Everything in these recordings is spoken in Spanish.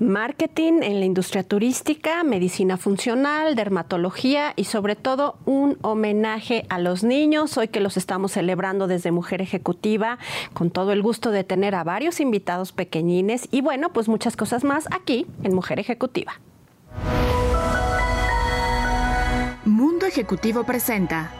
marketing en la industria turística, medicina funcional, dermatología y sobre todo un homenaje a los niños. Hoy que los estamos celebrando desde Mujer Ejecutiva, con todo el gusto de tener a varios invitados pequeñines y bueno, pues muchas cosas más aquí en Mujer Ejecutiva. Mundo Ejecutivo presenta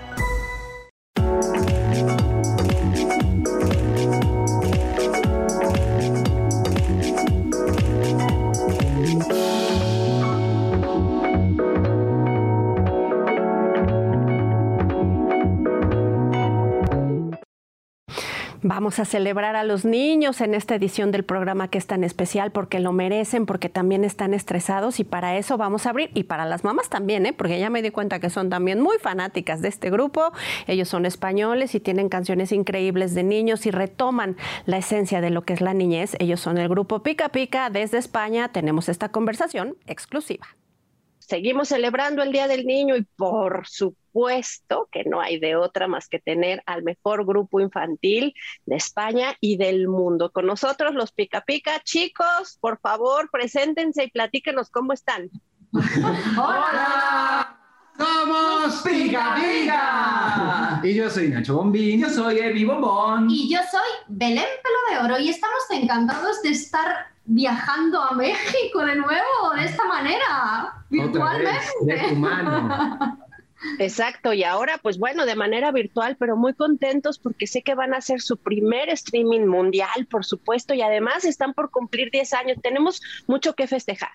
Vamos a celebrar a los niños en esta edición del programa que es tan especial porque lo merecen, porque también están estresados y para eso vamos a abrir y para las mamás también, ¿eh? porque ya me di cuenta que son también muy fanáticas de este grupo. Ellos son españoles y tienen canciones increíbles de niños y retoman la esencia de lo que es la niñez. Ellos son el grupo Pica Pica desde España. Tenemos esta conversación exclusiva seguimos celebrando el Día del Niño y por supuesto que no hay de otra más que tener al mejor grupo infantil de España y del mundo. Con nosotros los Pica Pica. Chicos, por favor, preséntense y platíquenos cómo están. ¡Hola! ¡Somos Pica Pica! Y yo soy Nacho Bombín. Yo soy Evi Bombón. Y yo soy Belén Pelo de Oro y estamos encantados de estar viajando a México de nuevo de esta manera, virtualmente. de tu mano. Exacto, y ahora pues bueno, de manera virtual, pero muy contentos porque sé que van a hacer su primer streaming mundial, por supuesto, y además están por cumplir 10 años. Tenemos mucho que festejar.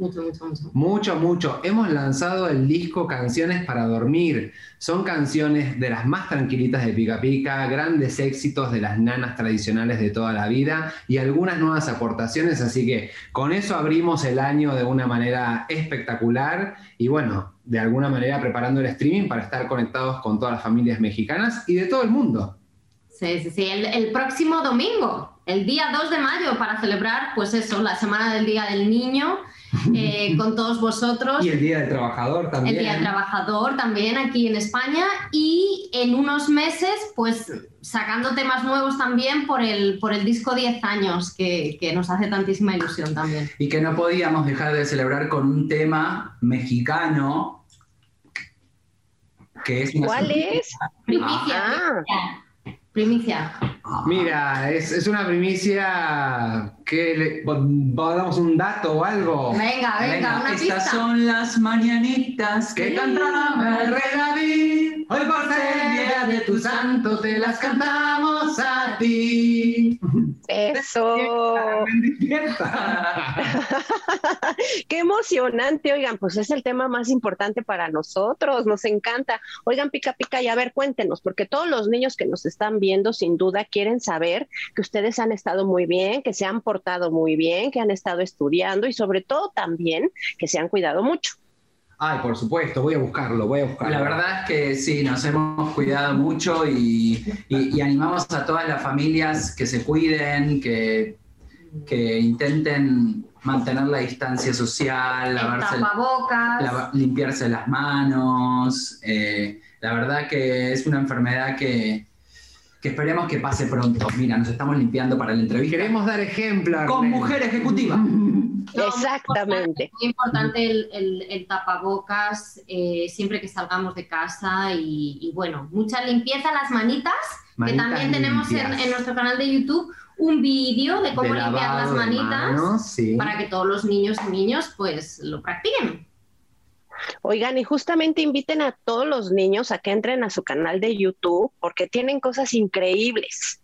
Mucho, mucho, mucho. Mucho, mucho. Hemos lanzado el disco Canciones para Dormir. Son canciones de las más tranquilitas de Pica Pica, grandes éxitos de las nanas tradicionales de toda la vida y algunas nuevas aportaciones. Así que con eso abrimos el año de una manera espectacular y bueno, de alguna manera preparando el streaming para estar conectados con todas las familias mexicanas y de todo el mundo. Sí, sí, sí. El, el próximo domingo, el día 2 de mayo, para celebrar, pues eso, la semana del Día del Niño. Eh, con todos vosotros. Y el Día del Trabajador también. El Día del Trabajador también aquí en España y en unos meses pues sacando temas nuevos también por el, por el disco 10 años que, que nos hace tantísima ilusión también. Y que no podíamos dejar de celebrar con un tema mexicano que es ¿Cuál es? Primicia. Ah. Primicia. Mira, es, es una primicia que le damos un dato o algo. Venga, venga, una estas pista. son las mañanitas que cantaba el rey David. Hoy por ser el día de tu santo te las cantamos a ti. Eso. Qué emocionante, oigan, pues es el tema más importante para nosotros, nos encanta. Oigan, pica pica, y a ver, cuéntenos, porque todos los niños que nos están viendo sin duda quieren saber que ustedes han estado muy bien, que se han portado muy bien, que han estado estudiando y sobre todo también que se han cuidado mucho. Ay, por supuesto, voy a buscarlo, voy a buscarlo. La verdad es que sí, nos hemos cuidado mucho y, y- y animamos a todas las familias que se cuiden, que, que intenten mantener la distancia social, lavarse el- tapabocas. lava- limpiarse las manos. eh, la verdad que es una enfermedad que, que esperemos que pase pronto. Mira, nos estamos limpiando para la entrevista. Queremos dar ejemplo. con mujer ejecutiva. No, Exactamente. Muy importante el, el- el tapabocas eh, siempre que salgamos de casa y, y bueno, mucha limpieza, las manitas, Manitas que también tenemos en, nuestro canal de YouTube un vídeo de cómo De limpiar las lavado manitas manos, sí. para que todos los niños y niños pues lo practiquen. Oigan, y justamente inviten a todos los niños a que entren a su canal de YouTube porque tienen cosas increíbles.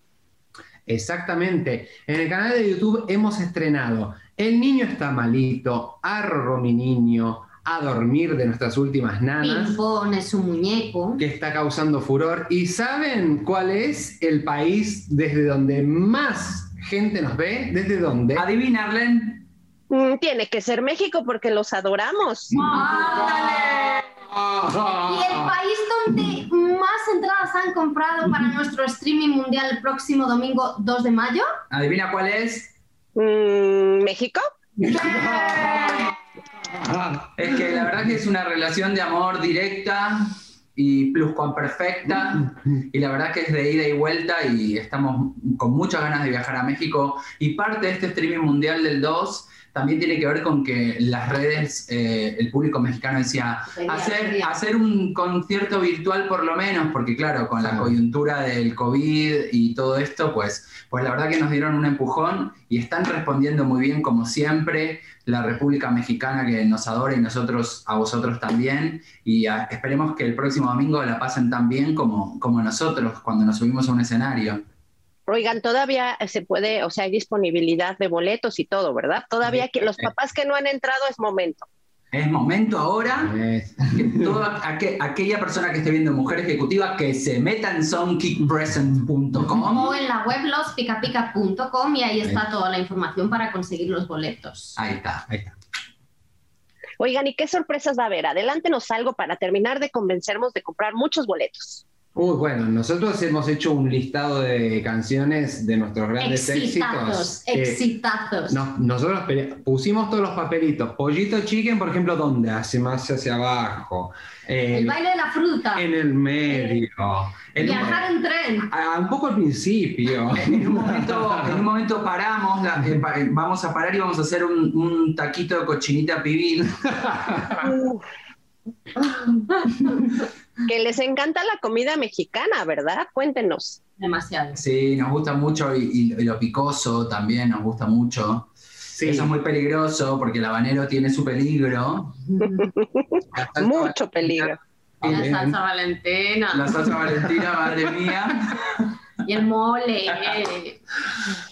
Exactamente. En el canal de YouTube hemos estrenado El niño está malito, Arro mi niño, A dormir de nuestras últimas nanas, Pimpón es un muñeco. que está causando furor. ¿Y saben cuál es el país desde donde más gente nos ve? ¿Desde dónde? Adivina, Arlen. Mm, tiene que ser México porque los adoramos. ¡Ándale! Y el país donde más entradas han comprado para nuestro streaming mundial el próximo domingo 2 de mayo. Adivina cuál es. Mm, ¿México? Es que la verdad que es una relación de amor directa y pluscuamperfecta y la verdad que es de ida y vuelta y estamos con muchas ganas de viajar a México y parte de este streaming mundial del 2 también tiene que ver con que las redes, eh, el público mexicano decía, hacer, hacer un concierto virtual por lo menos, porque claro, con la coyuntura del COVID y todo esto, pues, pues la verdad que nos dieron un empujón y están respondiendo muy bien como siempre la República Mexicana que nos adora y nosotros a vosotros también. Y esperemos que el próximo domingo la pasen tan bien como, como nosotros cuando nos subimos a un escenario. Oigan, todavía se puede, o sea, hay disponibilidad de boletos y todo, ¿verdad? Todavía que los papás que no han entrado es momento. Es momento ahora que toda aquella persona que esté viendo Mujer Ejecutiva que se meta en soundkickpresent.com o en la web lospicapica.com y ahí está toda la información para conseguir los boletos. Ahí está, ahí está. Oigan, ¿y qué sorpresas va a haber? Adelántenos algo para terminar de convencernos de comprar muchos boletos. Uy, bueno, nosotros hemos hecho un listado de canciones de nuestros grandes éxitos. Exitazos, nosotros pusimos todos los papelitos. Pollito Chicken, por ejemplo, ¿dónde? Hace más hacia abajo. el baile de la fruta. En el medio. viajar en tren. un poco al principio. en, un momento, paramos, eh, eh, vamos a parar y vamos a hacer un, un taquito de cochinita pibil. que les encanta la comida mexicana, ¿verdad? Cuéntenos. Demasiado. Sí, nos gusta mucho y, lo picoso también nos gusta mucho. Sí. Eso es muy peligroso porque el habanero tiene su peligro. Mucho peligro. La salsa valentina. La salsa valentina, madre mía. Y el mole.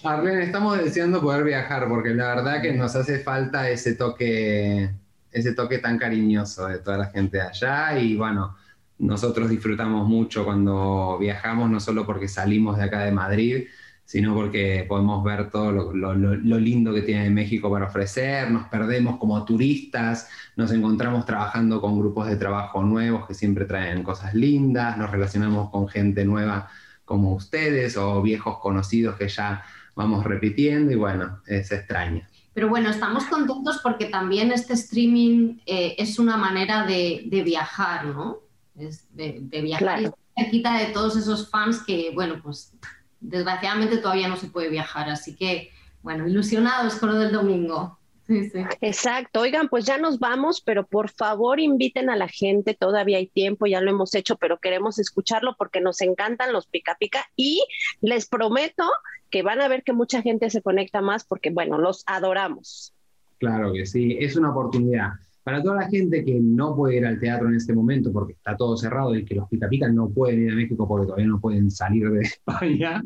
Arlene, estamos deseando poder viajar porque la verdad que nos hace falta ese toque, ese toque tan cariñoso de toda la gente allá y bueno, nosotros disfrutamos mucho cuando viajamos, no solo porque salimos de acá de Madrid, sino porque podemos ver todo lo, lindo que tiene México para ofrecer, nos perdemos como turistas, nos encontramos trabajando con grupos de trabajo nuevos que siempre traen cosas lindas, nos relacionamos con gente nueva como ustedes o viejos conocidos que ya vamos repitiendo y bueno, es extraña. Pero bueno, estamos contentos porque también este streaming eh, es una manera de, de viajar, ¿no? es de, viajar y se quita de todos esos fans que, bueno, pues desgraciadamente todavía no se puede viajar. Así que, bueno, ilusionados con lo del domingo. Sí, sí. Exacto. Oigan, pues ya nos vamos, pero por favor inviten a la gente, todavía hay tiempo, ya lo hemos hecho, pero queremos escucharlo porque nos encantan los pica pica y les prometo que van a ver que mucha gente se conecta más porque, bueno, los adoramos. Claro que sí, es una oportunidad. Para toda la gente que no puede ir al teatro en este momento porque está todo cerrado y que los pica no pueden ir a México porque todavía no pueden salir de España,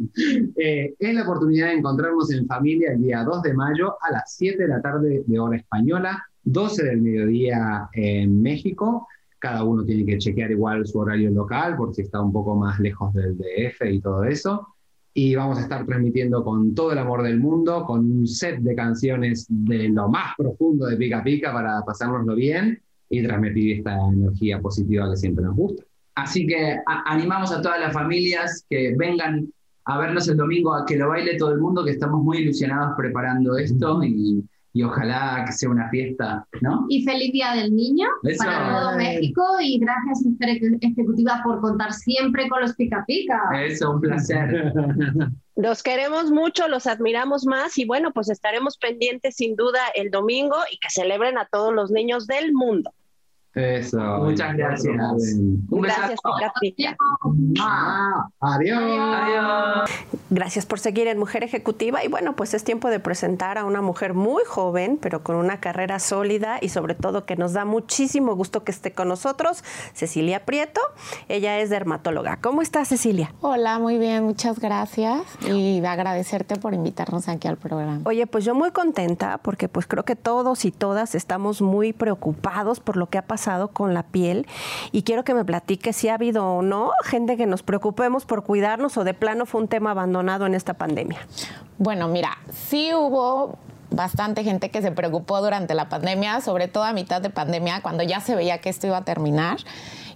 eh, es la oportunidad de encontrarnos en familia el día 2 de mayo a las 7 de la tarde de hora española, 12 del mediodía en México. Cada uno tiene que chequear igual su horario local por si está un poco más lejos del DF y todo eso y vamos a estar transmitiendo con todo el amor del mundo, con un set de canciones de lo más profundo de Pica Pica para pasárnoslo bien y transmitir esta energía positiva que siempre nos gusta. Así que animamos a todas las familias que vengan a vernos el domingo, a que lo baile todo el mundo, que estamos muy ilusionados preparando esto y y ojalá que sea una fiesta, ¿no? Y feliz Día del Niño para todo México y gracias Ejecutiva por contar siempre con los Pica Pica. Eso, un placer. Los queremos mucho, los admiramos más y bueno, pues estaremos pendientes sin duda el domingo y que celebren a todos los niños del mundo. Eso. Muchas gracias. Un gracias, ah, adiós. Adiós. Gracias por seguir en Mujer Ejecutiva y bueno, pues es tiempo de presentar a una mujer muy joven, pero con una carrera sólida y sobre todo que nos da muchísimo gusto que esté con nosotros, Cecilia Prieto. Ella es dermatóloga. ¿Cómo estás, Cecilia? Hola, muy bien, muchas gracias y agradecerte por invitarnos aquí al programa. Oye, pues yo muy contenta porque pues creo que todos y todas estamos muy preocupados por lo que ha pasado con la piel y quiero que me platiques si ha habido o no gente que nos preocupemos por cuidarnos o de plano fue un tema abandonado en esta pandemia? Bueno, mira, sí hubo bastante gente que se preocupó durante la pandemia, sobre todo a mitad de pandemia, cuando ya se veía que esto iba a terminar.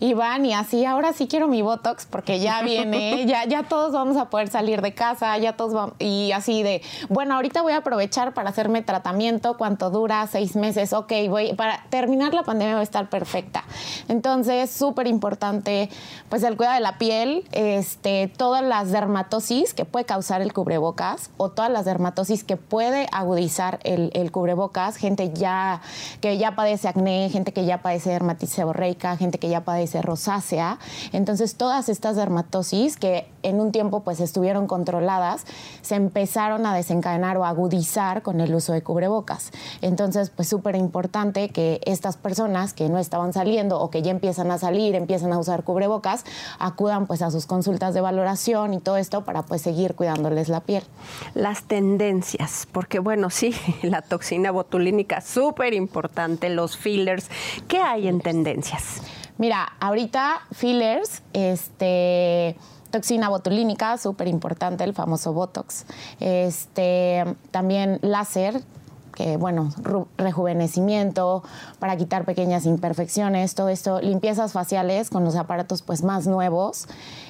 Y van y así, ahora sí quiero mi Botox porque ya viene, ya, ya todos vamos a poder salir de casa, ya todos vamos, y así de, bueno, ahorita voy a aprovechar para hacerme tratamiento, ¿cuánto dura? Seis meses, ok, voy, para terminar la pandemia voy a estar perfecta. Entonces, súper importante, pues el cuidado de la piel, este, todas las dermatosis que puede causar el cubrebocas o todas las dermatosis que puede agudizar el, el cubrebocas, gente ya que ya padece acné, gente que ya padece dermatitis seborreica, gente que ya padece rosácea. Entonces, todas estas dermatosis que en un tiempo pues estuvieron controladas, se empezaron a desencadenar o agudizar con el uso de cubrebocas. Entonces, pues súper importante que estas personas que no estaban saliendo o que ya empiezan a salir, empiezan a usar cubrebocas, acudan pues a sus consultas de valoración y todo esto para pues seguir cuidándoles la piel. Las tendencias, porque bueno, sí, la toxina botulínica súper importante, los fillers, ¿qué hay en tendencias? Mira, ahorita fillers, este toxina botulínica, súper importante, el famoso Botox. Este, también láser, que bueno, rejuvenecimiento, para quitar pequeñas imperfecciones, todo esto, limpiezas faciales con los aparatos pues más nuevos,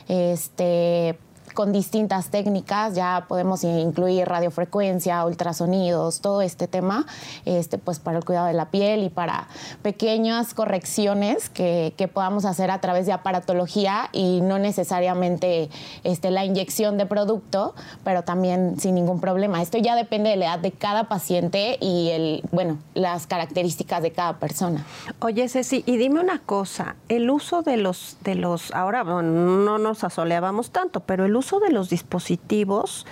este, con distintas técnicas, ya podemos incluir radiofrecuencia, ultrasonidos, todo este tema, este, pues para el cuidado de la piel y para pequeñas correcciones que, que podamos hacer a través de aparatología y no necesariamente este, la inyección de producto, pero también sin ningún problema. Esto ya depende de la edad de cada paciente y el, bueno, las características de cada persona. Oye, Ceci, y dime una cosa, el uso de los, de los, ahora no nos asoleábamos tanto, pero el uso uso de los dispositivos,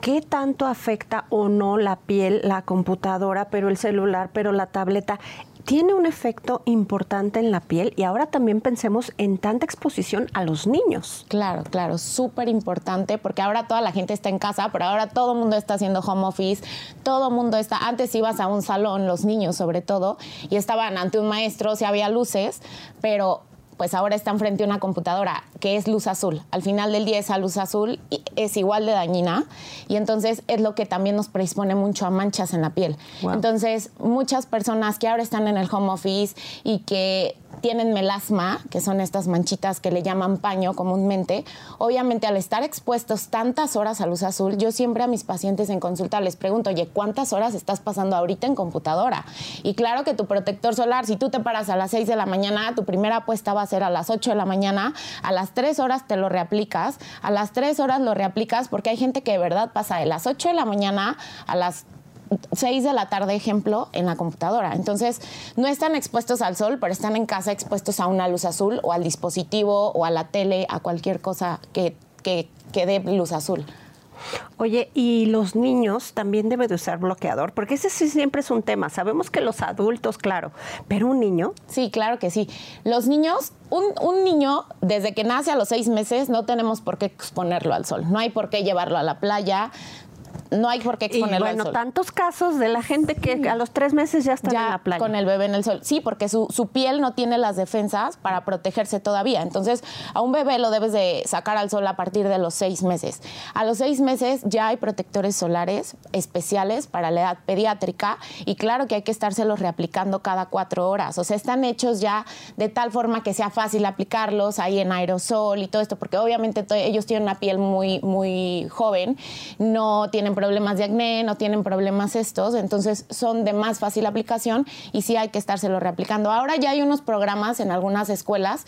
¿qué tanto afecta o no la piel, la computadora, pero el celular, pero la tableta? tiene un efecto importante en la piel y ahora también pensemos en tanta exposición a los niños. Claro, claro, súper importante porque ahora toda la gente está en casa, pero ahora todo el mundo está haciendo home office, todo el mundo está, antes ibas a un salón, los niños sobre todo, y estaban ante un maestro, si había luces, pero pues ahora están frente a una computadora que es luz azul. Al final del día esa luz azul es igual de dañina y entonces es lo que también nos predispone mucho a manchas en la piel. Entonces, muchas personas que ahora están en el home office y que tienen melasma, que son estas manchitas que le llaman paño comúnmente, obviamente al estar expuestos tantas horas a luz azul, yo siempre a mis pacientes en consulta les pregunto, oye, ¿cuántas horas estás pasando ahorita en computadora? Y claro que tu protector solar, si tú te paras a las 6 de la mañana, tu primera apuesta va a ser a las 8 de la mañana, a las 3 horas te lo reaplicas, a las 3 horas lo reaplicas porque hay gente que de verdad pasa de las 8 de la mañana a las 6 de la tarde, ejemplo, en la computadora. Entonces, no están expuestos al sol, pero están en casa expuestos a una luz azul o al dispositivo o a la tele, a cualquier cosa que, que, dé luz azul. Oye, y los niños también deben de usar bloqueador, porque ese sí siempre es un tema. Sabemos que los adultos, claro, pero un niño. Sí, claro que sí. Los niños, un, un, niño, desde que nace a los seis meses, no tenemos por qué exponerlo al sol. No hay por qué llevarlo a la playa, no hay por qué exponerlo y bueno, tantos casos de la gente que a los tres meses ya está en la playa. con el bebé en el sol. Sí, porque su, su, piel no tiene las defensas para protegerse todavía. Entonces, a un bebé lo debes de sacar al sol a partir de los seis meses. A los seis meses ya hay protectores solares especiales para la edad pediátrica y claro que hay que estárselos reaplicando cada cuatro horas. O sea, están hechos ya de tal forma que sea fácil aplicarlos ahí en aerosol y todo esto, porque obviamente ellos tienen una piel muy, muy joven, no tienen problemas de acné, no tienen problemas estos, entonces son de más fácil aplicación y sí hay que estárselo reaplicando. Ahora ya hay unos programas en algunas escuelas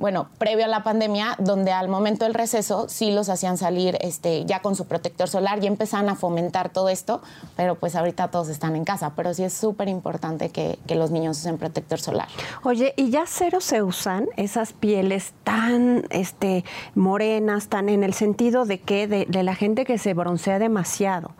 bueno, previo a la pandemia, donde al momento del receso sí los hacían salir este, ya con su protector solar y empezaban a fomentar todo esto, pero pues ahorita todos están en casa, pero sí es súper importante que, los niños usen protector solar. Oye, ¿y ya cero se usan esas pieles tan este, morenas, tan en el sentido de que de, de la gente que se broncea demasiado?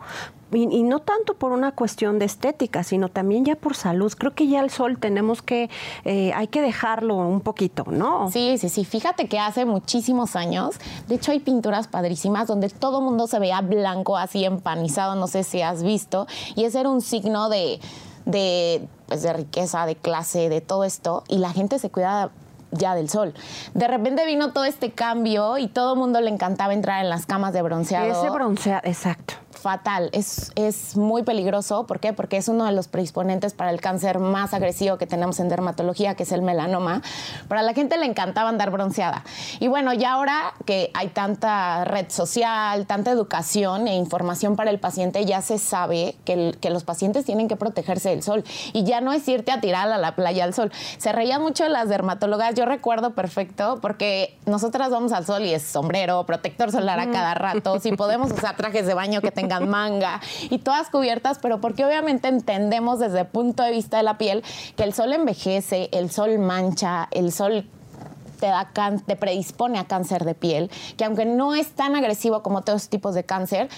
Y, no tanto por una cuestión de estética, sino también ya por salud. Creo que ya el sol tenemos que, eh, hay que dejarlo un poquito, ¿no? Sí, sí, sí. Fíjate que hace muchísimos años, de hecho hay pinturas padrísimas donde todo el mundo se veía blanco, así empanizado, no sé si has visto, y ese era un signo de, de, pues, de riqueza, de clase, de todo esto, y la gente se cuida ya del sol. De repente vino todo este cambio y todo el mundo le encantaba entrar en las camas de bronceado. Ese bronceado, exacto fatal, es, es muy peligroso. ¿Por qué? Porque es uno de los predisponentes para el cáncer más agresivo que tenemos en dermatología, que es el melanoma. Para la gente le encantaba andar bronceada. Y bueno, ya ahora que hay tanta red social, tanta educación e información para el paciente, ya se sabe que, que los pacientes tienen que protegerse del sol. Y ya no es irte a tirar a la playa al sol. Se reía mucho de las dermatólogas, yo recuerdo perfecto, porque nosotras vamos al sol y es sombrero, protector solar a cada rato, si podemos usar trajes de baño que tengan manga y todas cubiertas, pero porque obviamente entendemos desde el punto de vista de la piel que el sol envejece, el sol mancha, el sol te, da te predispone a cáncer de piel, que aunque no es tan agresivo como todos tipos de cáncer,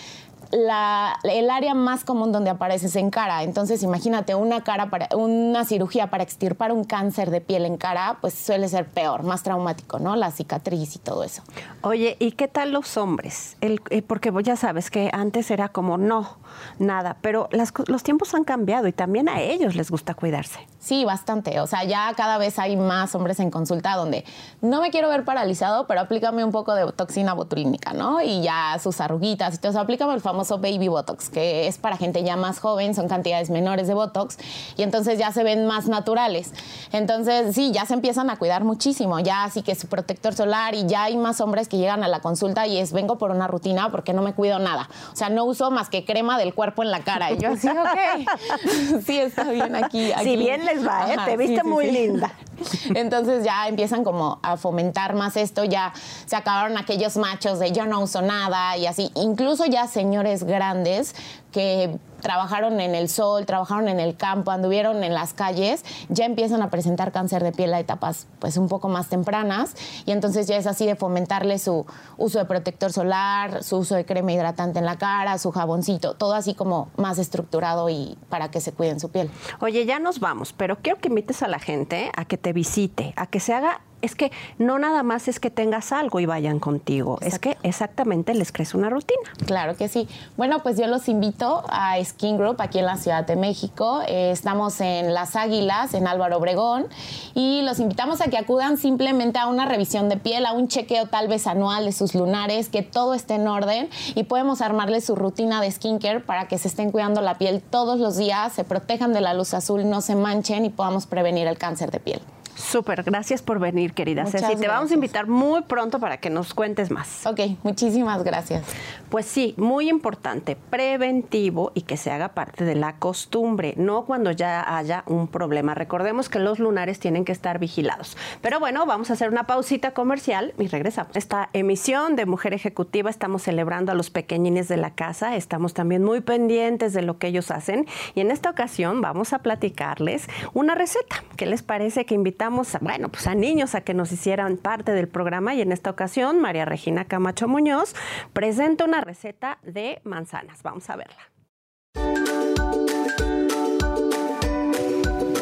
la, el área más común donde aparece es en cara. Entonces, imagínate una cara para una cirugía para extirpar un cáncer de piel en cara, pues suele ser peor, más traumático, ¿no? La cicatriz y todo eso. Oye, ¿y qué tal los hombres? El, eh, ya sabes que antes era como no, nada, pero las, los tiempos han cambiado y también a ellos les gusta cuidarse. Sí, bastante. O sea, ya cada vez hay más hombres en consulta donde no me quiero ver paralizado, pero aplícame un poco de toxina botulínica, ¿no? Y ya sus arruguitas y todo eso. Aplícame el famoso baby botox, que es para gente ya más joven, son cantidades menores de botox y entonces ya se ven más naturales. Entonces, sí, ya se empiezan a cuidar muchísimo. Ya así que su protector solar y ya hay más hombres que llegan a la consulta y es vengo por una rutina porque no me cuido nada. O sea, no uso más que crema del cuerpo en la cara. Y yo así, ok, sí, está bien aquí. aquí. Si bien les va, ¿eh? te viste muy linda. Entonces ya empiezan como a fomentar más esto, ya se acabaron aquellos machos de yo no uso nada y así, incluso ya señores grandes que trabajaron en el sol, trabajaron en el campo, anduvieron en las calles, ya empiezan a presentar cáncer de piel a etapas pues un poco más tempranas y entonces ya es así de fomentarle su uso de protector solar, su uso de crema hidratante en la cara, su jaboncito, todo así como más estructurado y para que se cuiden su piel. Oye, ya nos vamos, pero quiero que invites a la gente a que te visite, a que se haga es que no nada más es que tengas algo y vayan contigo, es que exactamente les crees una rutina. Claro que sí. Bueno, pues yo los invito a Skin Group aquí en la Ciudad de México. Eh, estamos en Las Águilas, en Álvaro Obregón, y los invitamos a que acudan simplemente a una revisión de piel, a un chequeo tal vez anual de sus lunares, que todo esté en orden y podemos armarles su rutina de skincare para que se estén cuidando la piel todos los días, se protejan de la luz azul, no se manchen y podamos prevenir el cáncer de piel. Súper, gracias por venir, querida Ceci. Te vamos a invitar muy pronto para que nos cuentes más. Ok, muchísimas gracias. Pues sí, muy importante, preventivo y que se haga parte de la costumbre, no cuando ya haya un problema. Recordemos que los lunares tienen que estar vigilados. Pero bueno, vamos a hacer una pausita comercial y regresamos. Esta emisión de Mujer Ejecutiva estamos celebrando a los pequeñines de la casa, estamos también muy pendientes de lo que ellos hacen y en esta ocasión vamos a platicarles una receta. ¿Qué les parece que invitamos? Bueno, pues a niños a que nos hicieran parte del programa y en esta ocasión María Regina Camacho Muñoz presenta una receta de manzanas. Vamos a verla.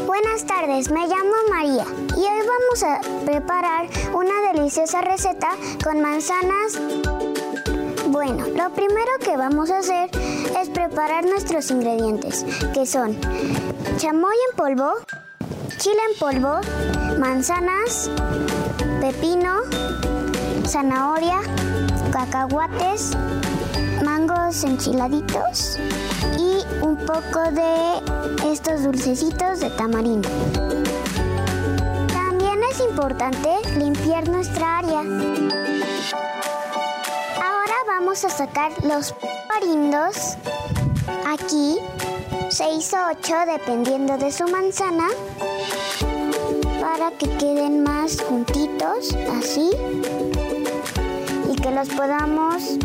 Buenas tardes, me llamo María y hoy vamos a preparar una deliciosa receta con manzanas. Bueno, lo primero que vamos a hacer es preparar nuestros ingredientes, que son chamoy en polvo, chile en polvo, manzanas, pepino, zanahoria, cacahuates, mangos enchiladitos y un poco de estos dulcecitos de tamarindo. También es importante limpiar nuestra área. Ahora vamos a sacar los parindos aquí 6 o 8 dependiendo de su manzana para que queden más juntitos así. Y que los podamos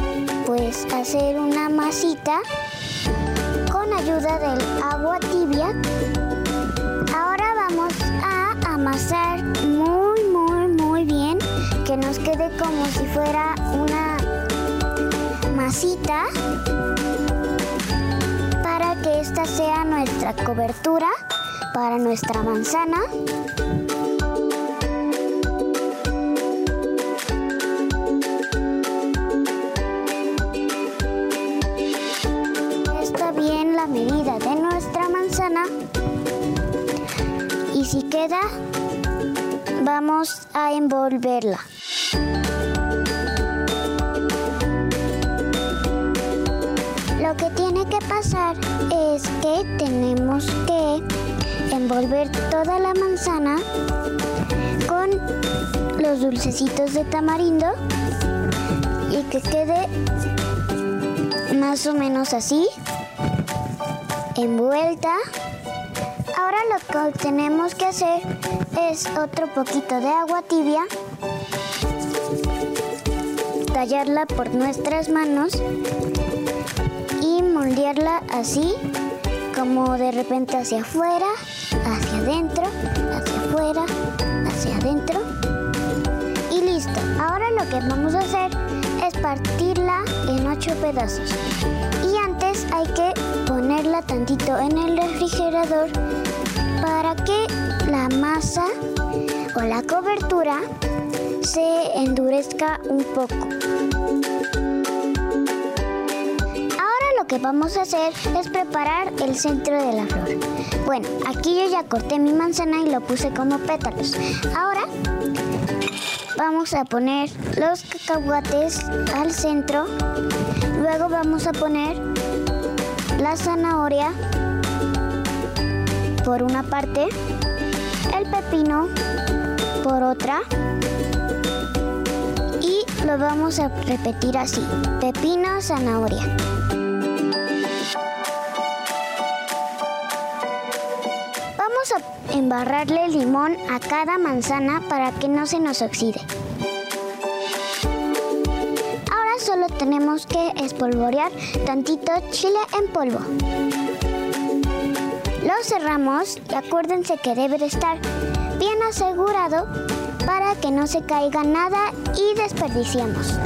pues hacer una masita con ayuda del agua tibia. Ahora vamos a amasar muy muy muy bien que nos quede como si fuera una masita sea nuestra cobertura para nuestra manzana medida de nuestra manzana y si queda vamos a envolverla. Lo que pasar es que tenemos que envolver toda la manzana con los dulcecitos de tamarindo y que quede más o menos así, envuelta. Ahora lo que tenemos que hacer es otro poquito de agua tibia, tallarla por nuestras manos moldearla así, como de repente hacia afuera, hacia adentro, hacia afuera, hacia adentro. Y listo. Ahora lo que vamos a hacer es partirla en ocho pedazos. Y antes hay que ponerla tantito en el refrigerador para que la masa o la cobertura se endurezca un poco. Lo que vamos a hacer es preparar el centro de la flor. Bueno, aquí yo ya corté mi manzana y lo puse como pétalos. Ahora vamos a poner los cacahuates al centro. Luego vamos a poner la zanahoria por una parte, el pepino por otra y lo vamos a repetir así, pepino, zanahoria. Embarrarle limón a cada manzana para que no se nos oxide. Ahora solo tenemos que espolvorear tantito chile en polvo. Lo cerramos y acuérdense que debe de estar bien asegurado para que no se caiga nada y desperdiciemos.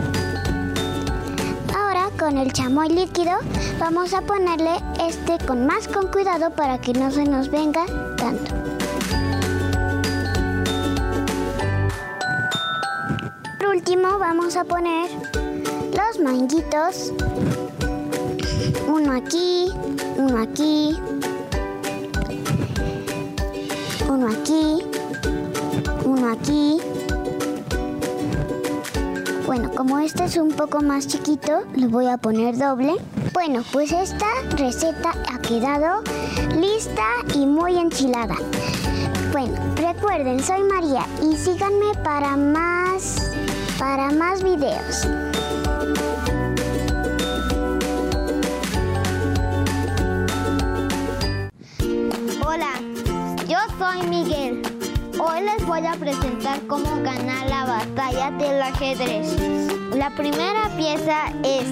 Ahora con el chamoy líquido vamos a ponerle este con más con cuidado para que no se nos venga tanto. Por último vamos a poner los manguitos. Uno aquí, uno aquí, uno aquí, uno aquí. Bueno, como este es un poco más chiquito, lo voy a poner doble. Bueno, pues esta receta ha quedado lista y muy enchilada. Bueno, recuerden, soy María y síganme para más, para más videos. Hola, yo soy Miguel. Hoy les voy a presentar cómo ganar la batalla del ajedrez. La primera pieza es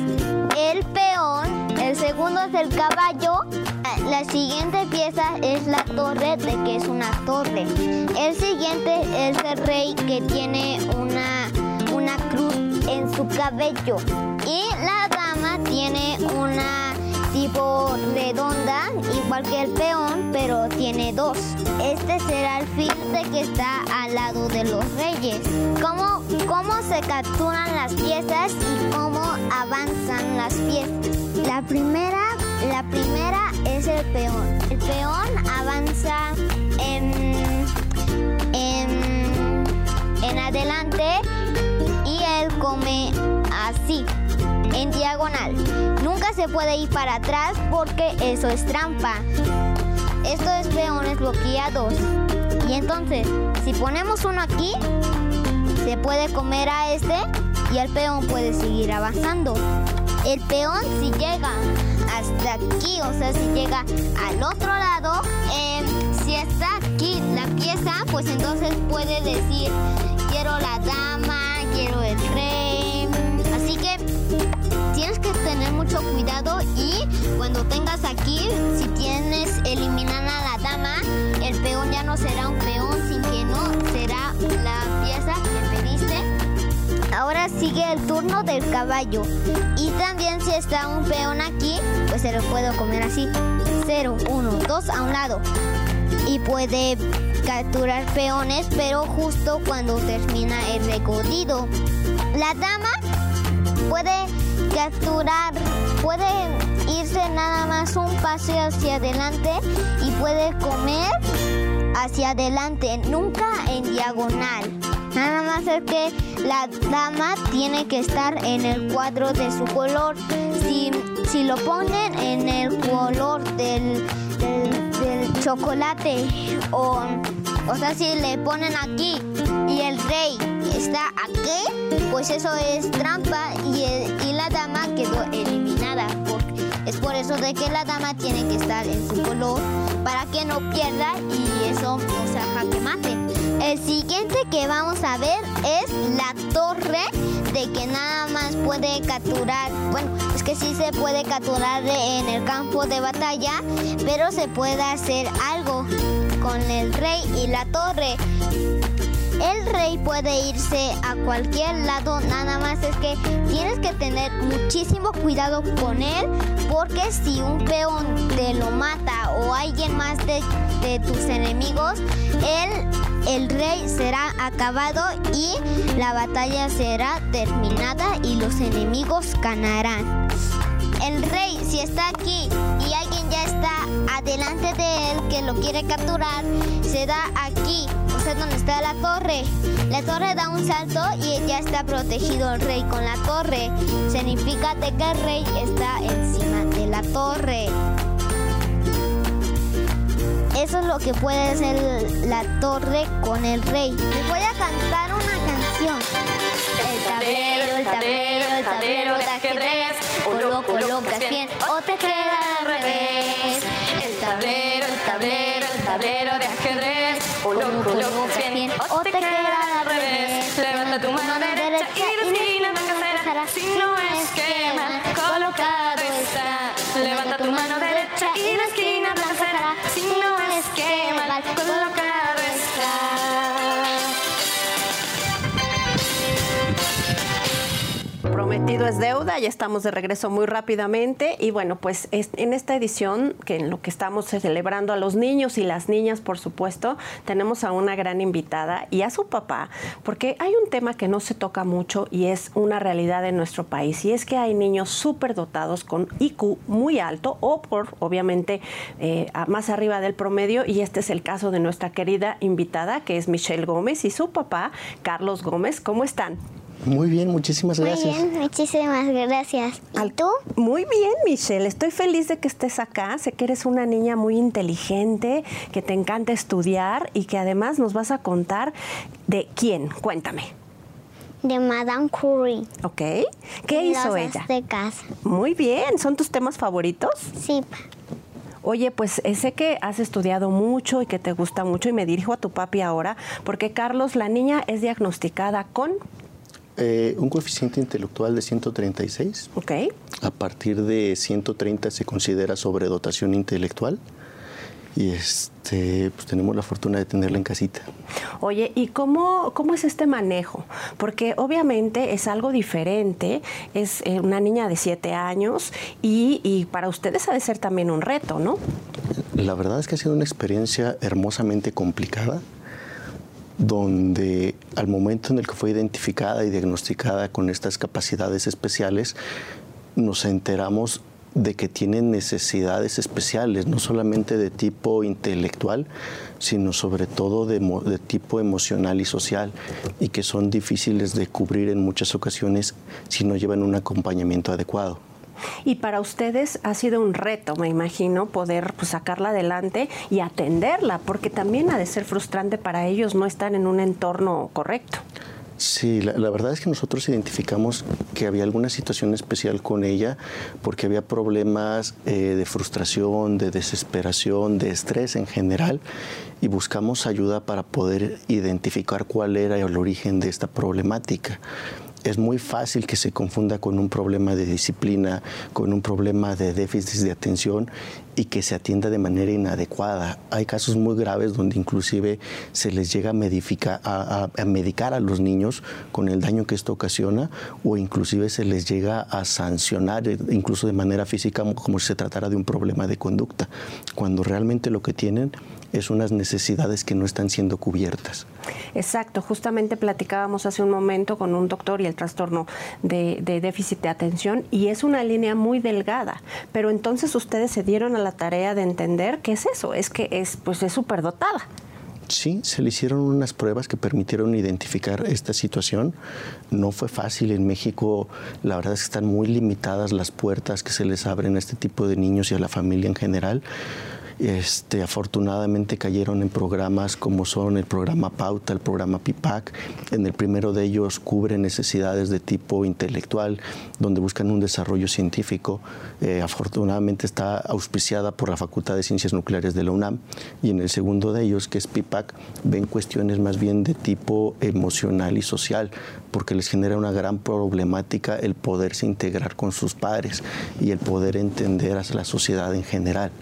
el peón, el segundo es el caballo, la siguiente pieza es la torre, de que es una torre. El siguiente es el rey que tiene una, cabello. Y la dama tiene una tipo redonda, igual que el peón, pero tiene dos. Este será el filete que está al lado de los reyes. ¿Cómo, cómo se capturan las piezas y cómo avanzan las piezas? La primera, la primera es el peón. El peón avanza en, en, en adelante come así en diagonal. Nunca se puede ir para atrás porque eso es trampa. Esto es peones bloqueados. Y entonces, si ponemos uno aquí, se puede comer a este y el peón puede seguir avanzando. El peón si llega hasta aquí, o sea, si llega al otro lado, eh, si está aquí la pieza, pues entonces puede decir, quiero la dama, quiero el rey. Así que tienes que tener mucho cuidado y cuando tengas aquí, si tienes eliminar a la dama, el peón ya no será un peón, sin que no será la pieza que pediste. Ahora sigue el turno del caballo. Y también si está un peón aquí, pues se lo puedo comer así. 0, 1, 2 a un lado. Y puede capturar peones, pero justo cuando termina el recorrido. La dama puede capturar, puede irse nada más un paso hacia adelante y puede comer hacia adelante, nunca en diagonal. Nada más es que la dama tiene que estar en el cuadro de su color. Si, si lo ponen en el color del, del, chocolate o, o sea, si le ponen aquí y el rey está aquí, pues eso es trampa y, la dama quedó eliminada. es por eso de que la dama tiene que estar en su color para que no pierda y eso no se haga que mate. El siguiente que vamos a ver es la torre de que nada más puede capturar, bueno, es que sí se puede capturar en el campo de batalla, pero se puede hacer algo con el rey y la torre. El rey puede irse a cualquier lado, nada más es que tienes que tener muchísimo cuidado con él porque si un peón te lo mata o alguien más de, de tus enemigos, el rey será acabado y la batalla será terminada y los enemigos ganarán. El rey, si está aquí y alguien ya está adelante de él que lo quiere capturar, se da aquí, o sea, donde está la torre. La torre da un salto y ya está protegido el rey con la torre. Significa que el rey está encima de la torre. Eso es lo que puede hacer la torre con el rey. Les voy a cantar una canción. Ajedrez. O lo colocas bien o te queda al revés. Levanta tu mano Prometido es deuda, ya estamos de regreso muy rápidamente y bueno, pues en esta edición, que en lo que estamos celebrando a los niños y las niñas, por supuesto, tenemos a una gran invitada y a su papá, porque hay un tema que no se toca mucho y es una realidad en nuestro país y es que hay niños súper dotados con IQ muy alto o por, obviamente, eh, más arriba del promedio y este es el caso de nuestra querida invitada que es Michelle Gómez y su papá, Carlos Gómez. ¿Cómo están? Muy bien, muchísimas gracias. Muy bien, muchísimas gracias. ¿Y tú? Muy bien, Michelle. Estoy feliz de que estés acá. Sé que eres una niña muy inteligente, que te encanta estudiar y que además nos vas a contar de quién. Cuéntame. De Madame Curie. Ok. ¿Qué hizo ella? De casa. Muy bien. ¿Son tus temas favoritos? Sí. Oye, pues eh, sé que has estudiado mucho y que te gusta mucho y me dirijo a tu papi ahora porque Carlos, la niña es diagnosticada con eh, un coeficiente intelectual de 136. Ok. A partir de 130 se considera sobredotación intelectual. Y este, pues tenemos la fortuna de tenerla en casita. Oye, ¿y cómo, cómo es este manejo? Porque obviamente es algo diferente, es eh, una niña de 7 años y, y para ustedes ha de ser también un reto, ¿no? La verdad es que ha sido una experiencia hermosamente complicada donde al momento en el que fue identificada y diagnosticada con estas capacidades especiales, nos enteramos de que tienen necesidades especiales, no solamente de tipo intelectual, sino sobre todo de, tipo emocional y social, y que son difíciles de cubrir en muchas ocasiones si no llevan un acompañamiento adecuado. Y para ustedes ha sido un reto, me imagino, poder pues, sacarla adelante y atenderla, porque también ha de ser frustrante para ellos no estar en un entorno correcto. Sí, la, verdad es que nosotros identificamos que había alguna situación especial con ella porque había problemas eh, de frustración, de desesperación, de estrés en general y buscamos ayuda para poder identificar cuál era el origen de esta problemática es muy fácil que se confunda con un problema de disciplina, con un problema de déficit de atención y que se atienda de manera inadecuada. Hay casos muy graves donde inclusive se les llega a, a, medicar a los niños con el daño que esto ocasiona o inclusive se les llega a sancionar eh, incluso de manera física como si se tratara de un problema de conducta, cuando realmente lo que tienen es unas necesidades que no están siendo cubiertas. Exacto, justamente platicábamos hace un momento con un doctor y el trastorno de, déficit de atención y es una línea muy delgada, pero entonces ustedes se dieron a la tarea de entender qué es eso, es que es pues es superdotada. Sí, se le hicieron unas pruebas que permitieron identificar esta situación. No fue fácil. En México, la verdad es que están muy limitadas las puertas que se les abren a este tipo de niños y a la familia en general. Este, afortunadamente cayeron en programas como son el programa Pauta, el programa PIPAC. En el primero de ellos cubre necesidades de tipo intelectual, donde buscan un desarrollo científico. Eh, afortunadamente está auspiciada por la Facultad de Ciencias Nucleares de la UNAM. Y en el segundo de ellos, que es PIPAC, ven cuestiones más bien de tipo emocional y social, porque les genera una gran problemática el poderse integrar con sus padres y el poder entender a la sociedad en general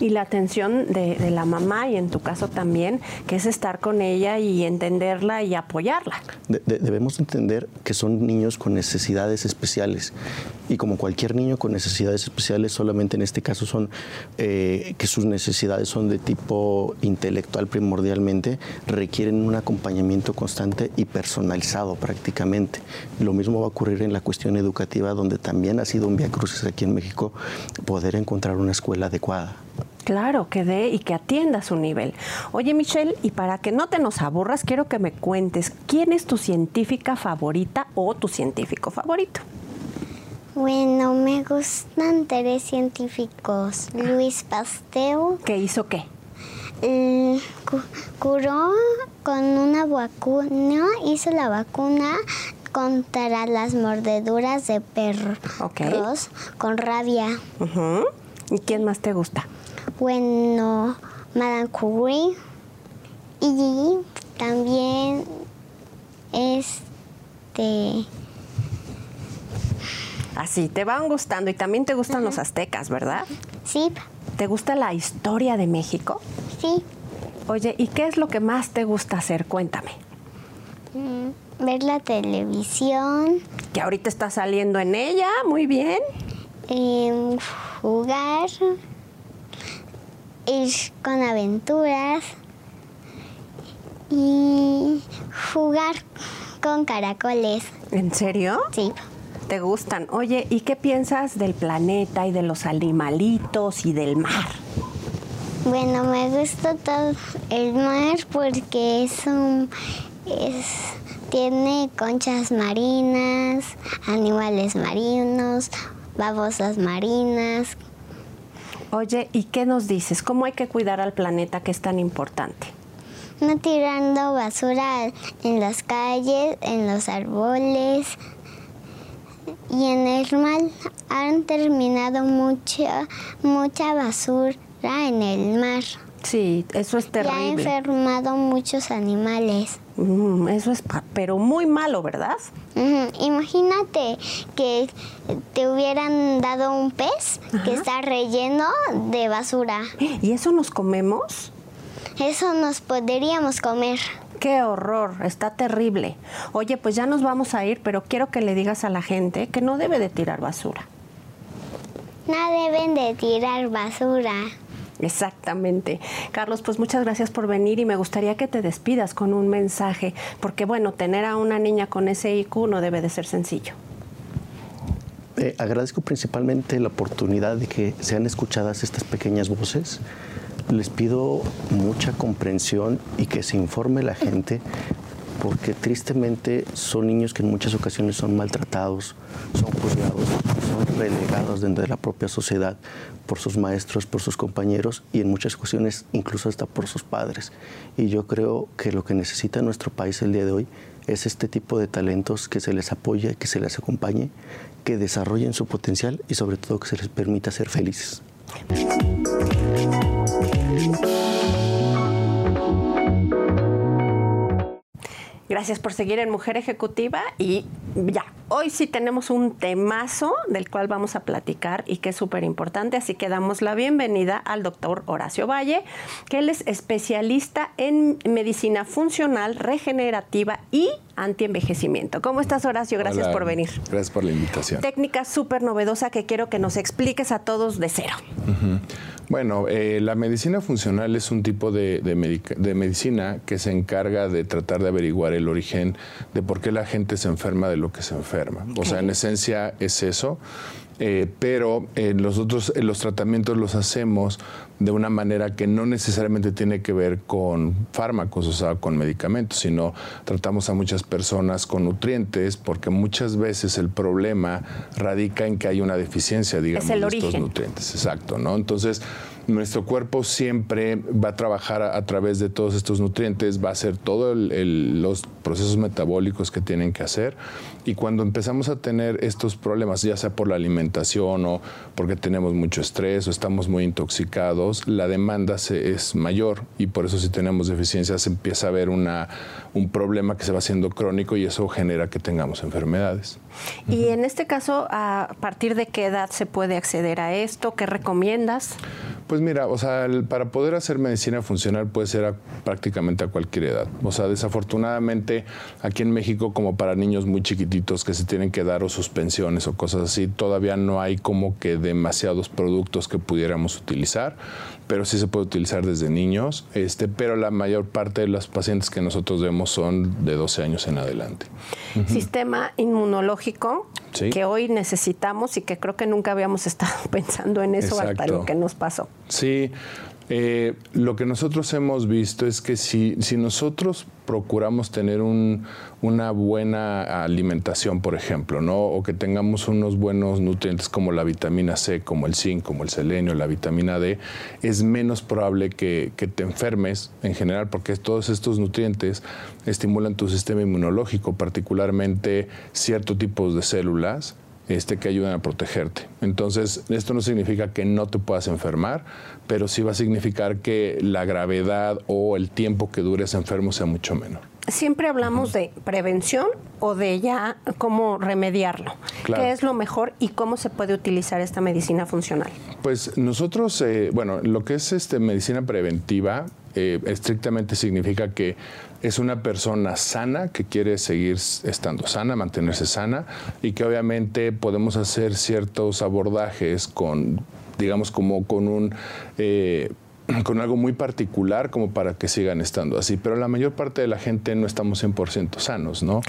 y la atención de, la mamá y en tu caso también, que es estar con ella y entenderla y apoyarla. debemos entender que son niños con necesidades especiales y como cualquier niño con necesidades especiales, solamente en este caso son eh, que sus necesidades son de tipo intelectual primordialmente, requieren un acompañamiento constante y personalizado prácticamente. Lo mismo va a ocurrir en la cuestión educativa, donde también ha sido un vía crucis aquí en México poder encontrar una escuela adecuada. Claro, que dé y que atienda su nivel. Oye, Michelle, y para que no te nos aburras, quiero que me cuentes quién es tu científica favorita o tu científico favorito. Bueno, me gustan tres científicos. Luis Pasteur. ¿Qué hizo qué? Eh, curó con una vacuna, hizo la vacuna contra las mordeduras de perros con rabia. ¿Y quién más te gusta? Bueno, Madame Curie y también este Así, te van gustando y también te gustan los aztecas, ¿verdad? Sí. ¿Te gusta la historia de México? Sí. Oye, ¿y qué es lo que más te gusta hacer? Cuéntame. Mm, ver la televisión. Que ahorita está saliendo en ella, muy bien. Em, jugar ir con aventuras y jugar con caracoles. ¿En serio? Sí. ¿Te gustan? Oye, ¿y qué piensas del planeta y de los animalitos y del mar? Bueno, me gusta todo el mar porque es un... Es, tiene conchas marinas, animales marinos, babosas marinas, Oye, ¿y qué nos dices? ¿Cómo hay que cuidar al planeta que es tan importante? No tirando basura en las calles, en los árboles y en el mar. Han terminado mucha, mucha basura en el mar. Sí, eso es terrible. Y ha enfermado muchos animales. Mm, eso es, pero muy malo, ¿verdad? Imagínate que te hubieran dado un pez que está relleno de basura. ¿Y eso nos comemos? Eso nos podríamos comer. Qué horror, está terrible. Oye, pues ya nos vamos a ir, pero quiero que le digas a la gente que no debe de tirar basura. No deben de tirar basura. Exactamente. Carlos, pues muchas gracias por venir y me gustaría que te despidas con un mensaje, porque bueno, tener a una niña con ese IQ no debe de ser sencillo. Eh, agradezco principalmente la oportunidad de que sean escuchadas estas pequeñas voces. Les pido mucha comprensión y que se informe la gente porque tristemente son niños que en muchas ocasiones son maltratados, son juzgados, son relegados dentro de la propia sociedad por sus maestros, por sus compañeros y en muchas ocasiones incluso hasta por sus padres. Y yo creo que lo que necesita nuestro país el día de hoy es este tipo de talentos que se les apoye, que se les acompañe, que desarrollen su potencial y sobre todo que se les permita ser felices. Gracias por seguir en Mujer Ejecutiva y ya, hoy sí tenemos un temazo del cual vamos a platicar y que es súper importante, así que damos la bienvenida al doctor Horacio Valle, que él es especialista en medicina funcional, regenerativa y antienvejecimiento. ¿Cómo estás, Horacio? Gracias por venir. Gracias por la invitación. Técnica súper novedosa que quiero que nos expliques a todos de cero. Bueno, eh, la medicina funcional es un tipo de, medicina que se encarga de tratar de averiguar el origen de por qué la gente se enferma de lo que se enferma. O sea, en esencia es eso. Eh, pero eh, los otros los tratamientos los hacemos de una manera que no necesariamente tiene que ver con fármacos, o sea, con medicamentos, sino tratamos a muchas personas con nutrientes, porque muchas veces el problema radica en que hay una deficiencia, digamos, de estos nutrientes. Exacto, ¿no? Entonces, nuestro cuerpo siempre va a trabajar a, través de todos estos nutrientes, va a hacer todos los procesos metabólicos que tienen que hacer. Y cuando empezamos a tener estos problemas, ya sea por la alimentación o porque tenemos mucho estrés o estamos muy intoxicados, la demanda es mayor y por eso si tenemos deficiencias empieza a haber un problema que se va haciendo crónico y eso genera que tengamos enfermedades. Y en este caso, ¿a partir de qué edad se puede acceder a esto? ¿Qué recomiendas? Pues mira, o sea, para poder hacer medicina funcional puede ser prácticamente a cualquier edad. O sea, desafortunadamente aquí en México, como para niños muy chiquititos que se tienen que dar o suspensiones o cosas así, todavía no hay como que demasiados productos que pudiéramos utilizar pero sí se puede utilizar desde niños, este, pero la mayor parte de los pacientes que nosotros vemos son de 12 años en adelante. Sistema inmunológico que hoy necesitamos y que creo que nunca habíamos estado pensando en eso hasta lo que nos pasó. Sí, eh, lo que nosotros hemos visto es que si, nosotros procuramos tener una buena alimentación, por ejemplo, ¿no? o que tengamos unos buenos nutrientes como la vitamina C, como el zinc, como el selenio, la vitamina D, es menos probable que, que te enfermes en general, porque todos estos nutrientes estimulan tu sistema inmunológico, particularmente ciertos tipos de células este, que ayudan a protegerte. Entonces, esto no significa que no te puedas enfermar, pero sí va a significar que la gravedad o el tiempo que dures enfermo sea mucho menor. Siempre hablamos de prevención o de ya cómo remediarlo. ¿Qué es lo mejor y cómo se puede utilizar esta medicina funcional? Pues nosotros, eh, bueno, lo que es este, medicina preventiva eh, estrictamente significa que es una persona sana que quiere seguir estando sana, mantenerse sana y que obviamente podemos hacer ciertos abordajes con, digamos, como con un... Eh, con algo muy particular como para que sigan estando así, pero la mayor parte de la gente no estamos 100% sanos, ¿no?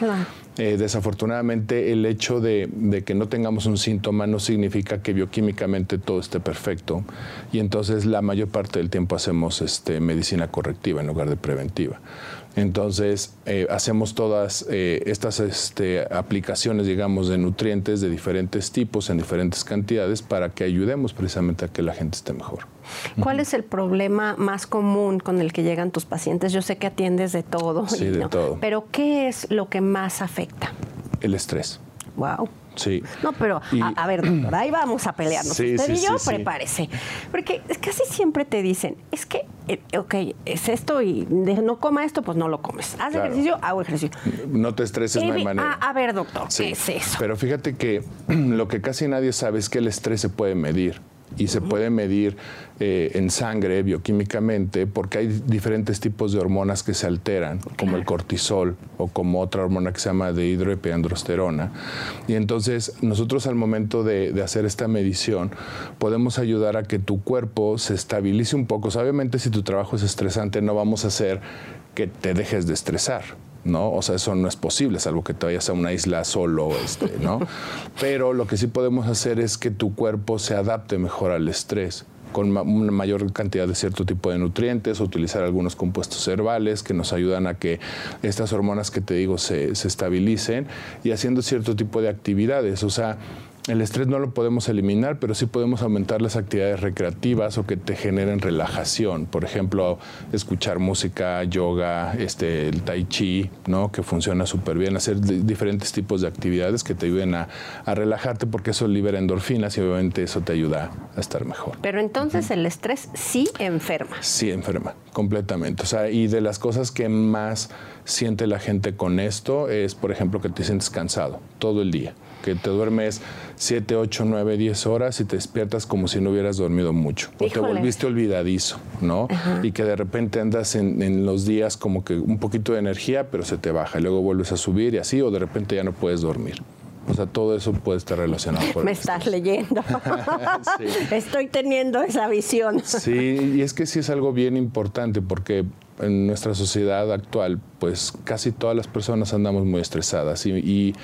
Eh, desafortunadamente el hecho de, que no tengamos un síntoma no significa que bioquímicamente todo esté perfecto y entonces la mayor parte del tiempo hacemos este, medicina correctiva en lugar de preventiva. Entonces, eh, hacemos todas eh, estas este, aplicaciones, digamos, de nutrientes de diferentes tipos en diferentes cantidades para que ayudemos precisamente a que la gente esté mejor. ¿Cuál es el problema más común con el que llegan tus pacientes? Yo sé que atiendes de todo. Sí, de todo. Pero ¿qué es lo que más afecta? El estrés. Wow. Sí. No, pero a, ver, doctor, ahí vamos a pelearnos. Sí, Usted y yo, prepárese. Porque casi siempre te dicen, es que, eh, ok, es esto y no coma esto, pues no lo comes. Haz ejercicio, hago ejercicio. No te estreses, no hay manera. A, ver, doctor, ¿qué es eso? Pero fíjate que lo que casi nadie sabe es que el estrés se puede medir y se puede medir eh, en sangre bioquímicamente porque hay diferentes tipos de hormonas que se alteran, como el cortisol o como otra hormona que se llama de hidroepiandrosterona. Y entonces nosotros al momento de, de, hacer esta medición podemos ayudar a que tu cuerpo se estabilice un poco. obviamente si tu trabajo es estresante no vamos a hacer que te dejes de estresar ¿no? O sea, eso no es posible, salvo que te vayas a una isla solo, este, ¿no? Pero lo que sí podemos hacer es que tu cuerpo se adapte mejor al estrés con una mayor cantidad de cierto tipo de nutrientes, utilizar algunos compuestos herbales que nos ayudan a que estas hormonas que te digo se, se estabilicen y haciendo cierto tipo de actividades. O sea, el estrés no lo podemos eliminar, pero sí podemos aumentar las actividades recreativas o que te generen relajación. Por ejemplo, escuchar música, yoga, este, el tai chi, ¿no? que funciona súper bien. Hacer diferentes tipos de actividades que te ayuden a, relajarte porque eso libera endorfinas y obviamente eso te ayuda a estar mejor. Pero entonces el estrés sí enferma. Sí enferma, completamente. O sea, y de las cosas que más siente la gente con esto es, por ejemplo, que te sientes cansado todo el día que te duermes 7, 8, 9, 10 horas y te despiertas como si no hubieras dormido mucho. O te volviste olvidadizo, ¿no? Y que de repente andas en, los días como que un poquito de energía, pero se te baja. Y luego vuelves a subir y así, o de repente ya no puedes dormir. O sea, todo eso puede estar relacionado con Me estás leyendo. Sí. Estoy teniendo esa visión. Sí, y es que sí es algo bien importante porque en nuestra sociedad actual, pues casi todas las personas andamos muy estresadas y, y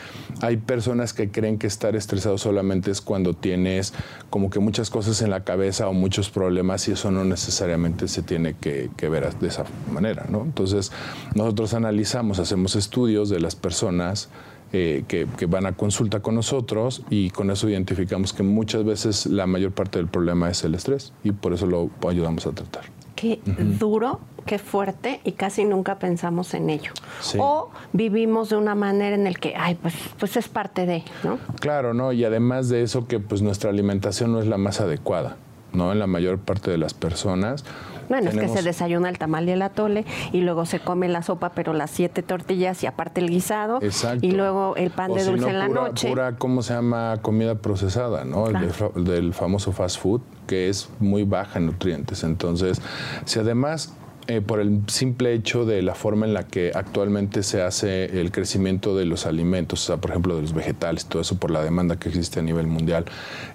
hay personas que creen que estar estresado solamente es cuando tienes como que muchas cosas en la cabeza o muchos problemas y eso no necesariamente se tiene que, que ver de esa manera, ¿no? Entonces, nosotros analizamos, hacemos estudios de las personas eh, que, que van a consulta con nosotros y con eso identificamos que muchas veces la mayor parte del problema es el estrés y por eso lo ayudamos a tratar. Qué duro, qué fuerte y casi nunca pensamos en ello. Sí. O vivimos de una manera en el que, ay, pues, pues es parte de, ¿no? Claro, ¿no? Y además de eso que pues nuestra alimentación no es la más adecuada, ¿no? En la mayor parte de las personas. Bueno, es que se desayuna el tamal y el atole y luego se come la sopa, pero las siete tortillas y aparte el guisado. Exacto. Y luego el pan O de si dulce no, en la pura, noche. Pura, ¿cómo se llama? Comida procesada, ¿no? El Claro. El del famoso fast food, que es muy baja en nutrientes. Entonces, si además, eh, por el simple hecho de la forma en la que actualmente se hace el crecimiento de los alimentos, o sea, por ejemplo, de los vegetales, todo eso por la demanda que existe a nivel mundial,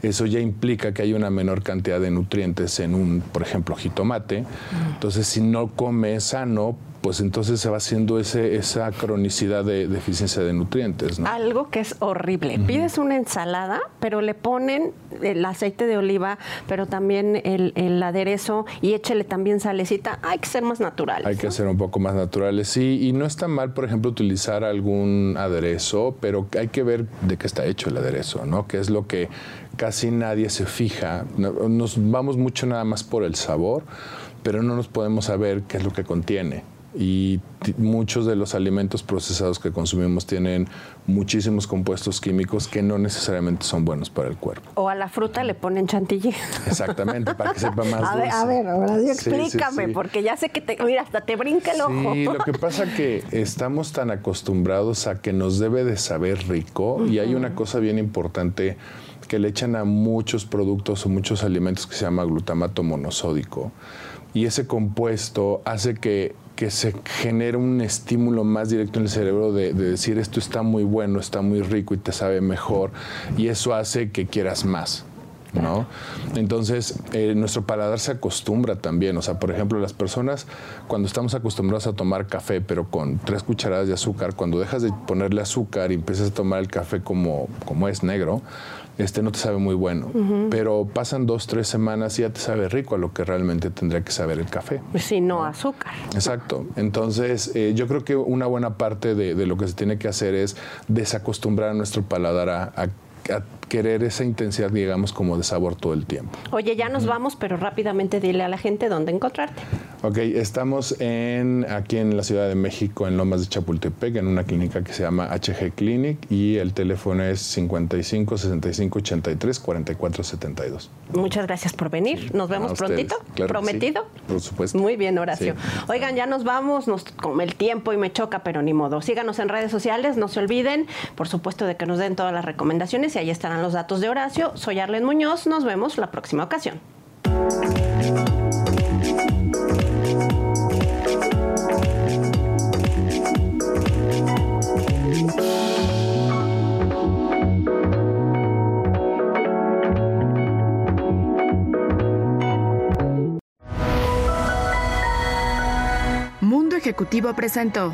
eso ya implica que hay una menor cantidad de nutrientes en un, por ejemplo, jitomate. Entonces, si no come sano, pues entonces se va haciendo ese, esa cronicidad de deficiencia de nutrientes, ¿no? Algo que es horrible. Pides una ensalada, pero le ponen el aceite de oliva, pero también el, el aderezo y échele también salecita. Hay que ser más naturales. Hay que ser un poco más naturales, sí, y no está mal, por ejemplo, utilizar algún aderezo, pero hay que ver de qué está hecho el aderezo, ¿no? Que es lo que casi nadie se fija. No- Nos vamos mucho nada más por el sabor, pero no nos podemos saber qué es lo que contiene. Y muchos de los alimentos procesados que consumimos tienen muchísimos compuestos químicos que no necesariamente son buenos para el cuerpo. O a la fruta le ponen chantilly. Exactamente, para que sepa más A ver, a ver, ahora sí Sí, sí, explícame, sí. porque ya sé que te, mira, hasta te brinca el ojo. Sí, lo que pasa que estamos tan acostumbrados a que nos debe de saber rico y hay una cosa bien importante que le echan a muchos productos o muchos alimentos que se llama glutamato monosódico y ese compuesto hace que, que se genere un estímulo más directo en el cerebro de, de decir esto está muy bueno, está muy rico y te sabe mejor y eso hace que quieras más. ¿No? Entonces, eh, nuestro paladar se acostumbra también. O sea, por ejemplo, las personas, cuando estamos acostumbrados a tomar café, pero con tres cucharadas de azúcar, cuando dejas de ponerle azúcar y empiezas a tomar el café como, como es negro, este no te sabe muy bueno. Pero pasan dos, tres semanas y ya te sabe rico a lo que realmente tendría que saber el café. Si no azúcar. Exacto. Entonces, eh, yo creo que una buena parte de, de lo que se tiene que hacer es desacostumbrar a nuestro paladar a, a- a querer esa intensidad, digamos, como de sabor todo el tiempo. Oye, ya nos vamos, pero rápidamente dile a la gente dónde encontrarte. Ok, estamos en, aquí en la Ciudad de México, en Lomas de Chapultepec, en una clínica que se llama HG Clinic y el teléfono es 55 65 83 44 72. Muchas gracias por venir. Nos vemos prontito. Claro que sí, ¿Prometido? por supuesto. Muy bien, Horacio. Sí. Oigan, ya nos vamos, nos come el tiempo y me choca, pero ni modo. Síganos en redes sociales, no se olviden, por supuesto, de que nos den todas las recomendaciones y ahí estarán los datos de Horacio. Soy Arlen Muñoz, nos vemos la próxima ocasión. Mundo Ejecutivo presentó